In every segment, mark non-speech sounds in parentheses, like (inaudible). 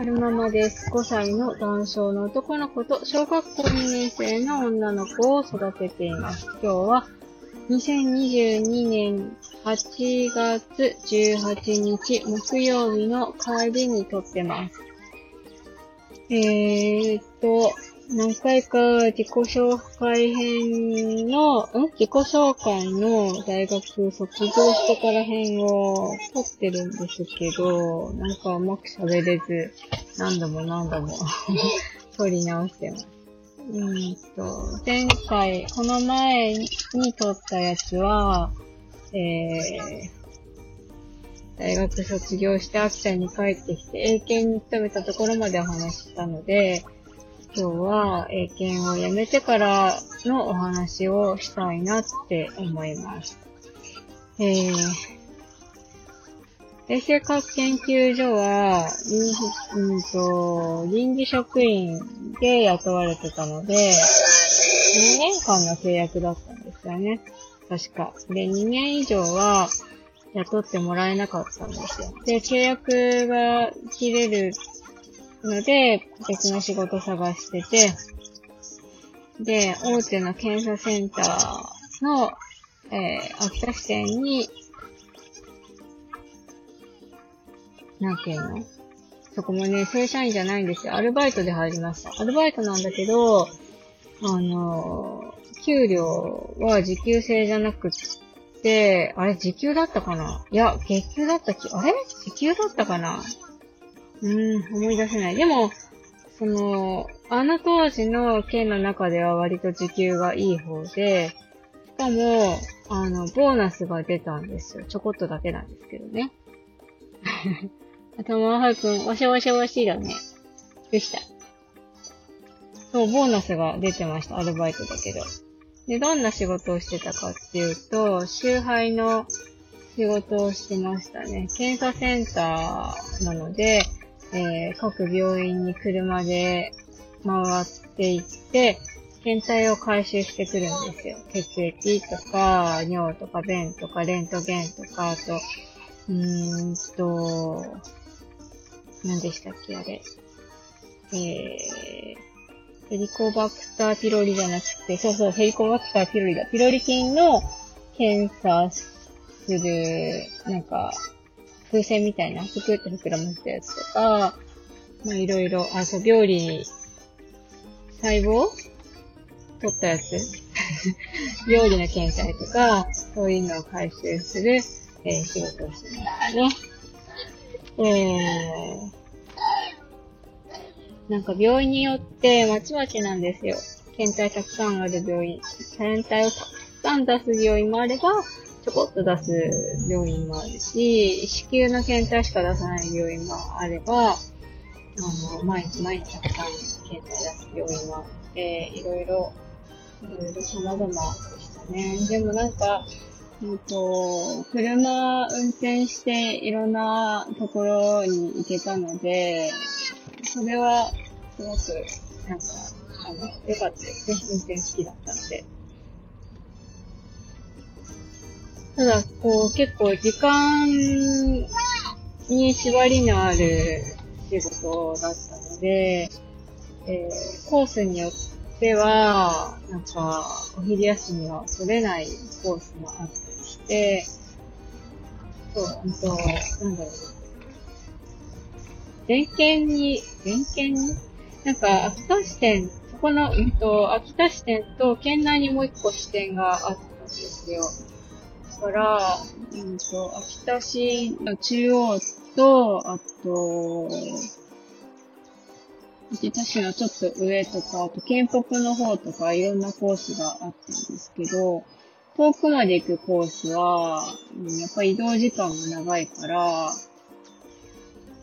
あるままです。5歳の男性の男の子と小学校2年生の女の子を育てています。今日は2022年8月18日木曜日の帰りに撮ってます。えーっと、何回か自己紹介編の、ん？自己紹介の大学卒業してから編を撮ってるんですけど、なんかうまく喋れず、何度も何度も (laughs) 撮り直してます。うんと、前回、この前に撮ったやつは、えー、大学卒業して秋田に帰ってきて、英検に勤めたところまでお話ししたので、今日は英検をやめてからのお話をしたいなって思います。えー、衛生学研究所は、うんと、臨時職員で雇われてたので、2年間の契約だったんですよね。確か。で、2年以上は雇ってもらえなかったんですよ。で、契約が切れるので、別の仕事探してて、で、大手の検査センターの、えー、秋田支店に、なんていうの？そこもね、正社員じゃないんですよ。アルバイトで入りました。アルバイトなんだけど、あの、給料は時給制じゃなくって、あれ時給だったかな？いや、月給だったき、あれ？時給だったかな？うん、思い出せない。でも、その、あの当時の県の中では割と時給がいい方で、しかも、あの、ボーナスが出たんですよ。ちょこっとだけなんですけどね。頭はくん、わしゃわしゃわしいだね。でした。そう、ボーナスが出てました。アルバイトだけど。で、どんな仕事をしてたかっていうと、集配の仕事をしてましたね。検査センターなので、えー各病院に車で回っていって、検体を回収してくるんですよ。血液とか、尿とか、便とか、レントゲンとか、あと、うーんと、何でしたっけ、あれ。えー、ヘリコバクターピロリじゃなくて、そうそう、ヘリコバクターピロリだ。ピロリ菌の検査する、なんか、風船みたいな、ぷくって膨らませたやつとか、まあいろいろ、あ、そう、病理に、細胞取ったやつ (laughs) 病理の検体とか、そういうのを回収する、えー仕事をしてますね。えー、なんか病院によってまちまちなんですよ。検体たくさんある病院。検体をたくさん出す病院もあれば、ちょこっと出す病院もあるし、子宮の検体しか出さない病院もあれば、あの、毎日毎日たくさん検体出す病院もあって、いろいろ、いろいろ様々でしたね。でもなんか、うんと、車運転していろんなところに行けたので、それはすごく、なんか、あの、良かったですね。運転好きだったので。ただ、こう、結構時間に縛りのある仕事だったので、えーコースによっては、なんか、お昼休みは取れないコースもあったりして、そう、ほんと、なんだろうな。電検に、電検に？なんか、秋田支店、そこの、うんと、秋田支店と県内にもう一個支店があったんですよ。から、うんと、秋田市の中央と、あと、秋田市のちょっと上とか、あと県北の方とかいろんなコースがあったんですけど、遠くまで行くコースは、やっぱり移動時間が長いから、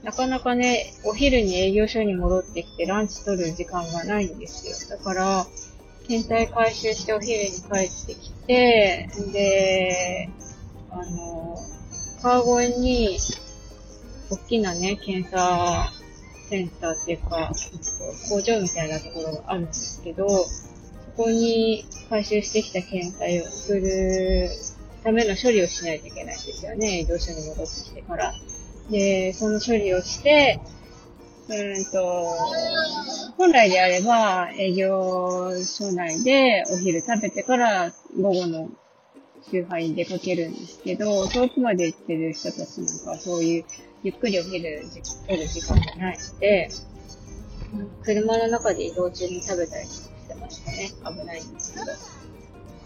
なかなかね、お昼に営業所に戻ってきてランチ取る時間がないんですよ。だから、検体回収してお昼に帰ってきて、で、あの、川越に、大きなね、検査センターっていうか、工場みたいなところがあるんですけど、そこに回収してきた検体を送るための処理をしないといけないんですよね、移動所に戻ってきてから。で、その処理をして、うんと、本来であれば営業所内でお昼食べてから午後の周杯に出かけるんですけど、遠くまで行ってる人たちなんかはそういうゆっくりお昼取る時間がないので、車の中で移動中に食べたりしてましたね。危ないんですけど。だか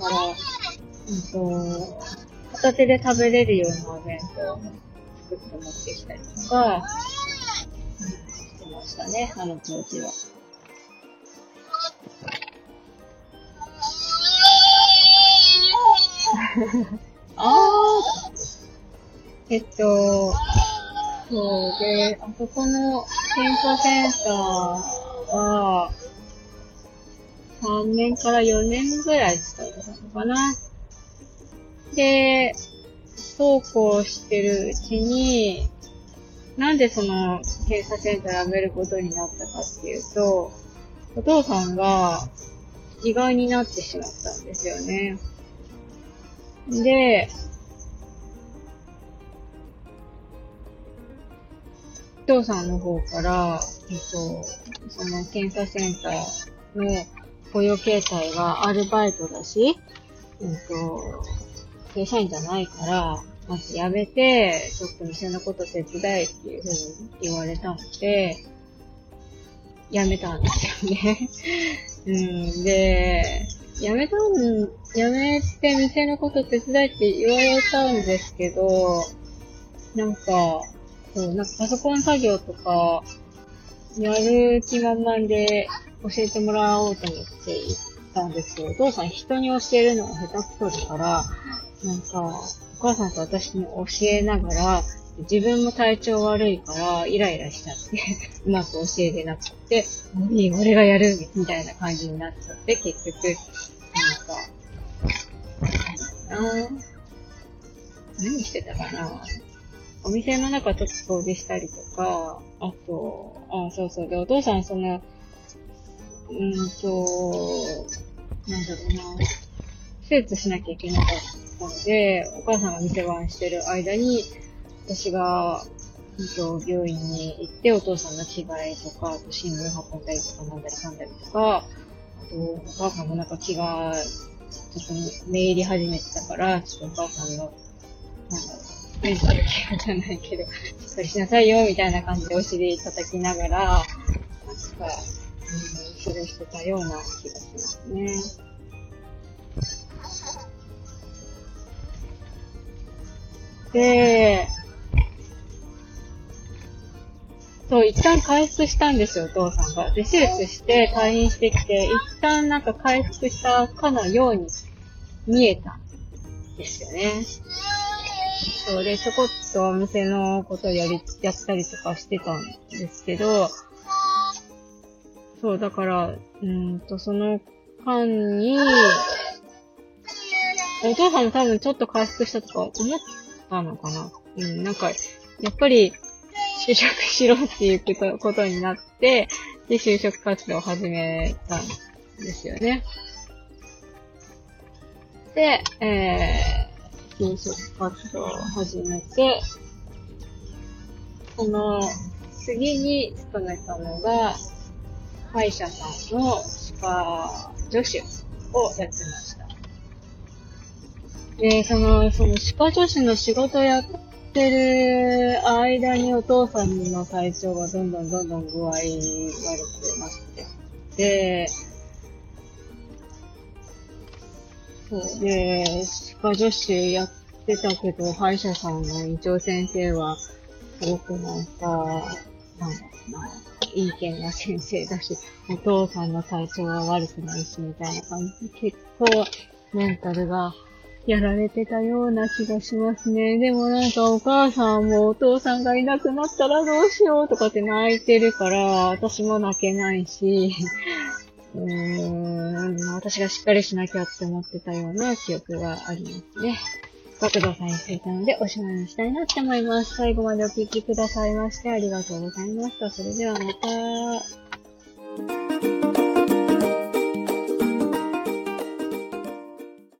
ら、うんと、片手で食べれるようなお弁当を作って持ってきたりとか、たね、あの当時は。(laughs) ああえっと、そうで、あそこの検査センターは、3年から4年ぐらい使ってたのかな。で、そうこうしてるうちに、なんでその検査センター辞めることになったかっていうと、お父さんが意外になってしまったんですよね。で、お父さんの方から、えっと、その検査センターの雇用形態がアルバイトだし、えっと、正社員じゃないから、まず辞めて、ちょっと店のこと手伝えっていうふうに言われたので、辞めたんですよね。(laughs) うん、で、辞めたん、辞めて店のこと手伝えって言われたんですけど、なんか、そう、なんかパソコン作業とか、やる気満々で教えてもらおうと思って行ったんですけど、お父さん人に教えるのが下手くそだから、なんか、お母さんと私に教えながら、自分も体調悪いから、イライラしちゃって (laughs) うまく教えれなくて、いい、俺がやる、みたいな感じになっちゃって、結局、なんか、何してたかな。お店の中ちょっと掃除したりとか、あと、あ、そうそう。で、お父さんその、うんと、なんだろうな、手術しなきゃいけなかったので、お母さんが店番してる間に、私が、病院に行って、お父さんの着替えとか、あと新聞運んだりとか、なんだりかんだりとか、あと、お母さんもなんか気が、ちょっとめいり始めてたから、ちょっとお母さんの、なんだろう、メンタルケアじゃないけど、しっかりしなさいよ、みたいな感じでお尻叩きながら、なんか、うん、それしてたような気がしますね。で、そう、一旦回復したんですよ、お父さんが。で、手術して退院してきて、一旦なんか回復したかのように見えたんですよね。そうで、ちょこっとお店のことをやり、やったりとかしてたんですけど、そう、だから、うんと、その間に、お父さんも多分ちょっと回復したとか思ったのかな。うん、なんか、やっぱり、就職しろっていうことことになって、で、就職活動を始めたんですよね。で、えー、就職活動を始めて、その、次に勤めたのが、歯医者さんの歯科助手をやってました。で、その、その歯科助手の仕事やってる間にお父さんの体調がどんどんどんどん具合悪くなってで、そうで、歯科助手やってたけど、歯医者さんの院長先生は、すごくなんか、なんだろうな、いい剣な先生だし、お父さんの体調は悪くないし、みたいな感じ。で、結構、メンタルがやられてたような気がしますね。でもなんかお母さんもお父さんがいなくなったらどうしようとかって泣いてるから、私も泣けないし、うーん、私がしっかりしなきゃって思ってたような記憶がありますね。学童さんについたのでおしまいにしたいなって思います。最後までお聴きくださいましてありがとうございました。それではまた。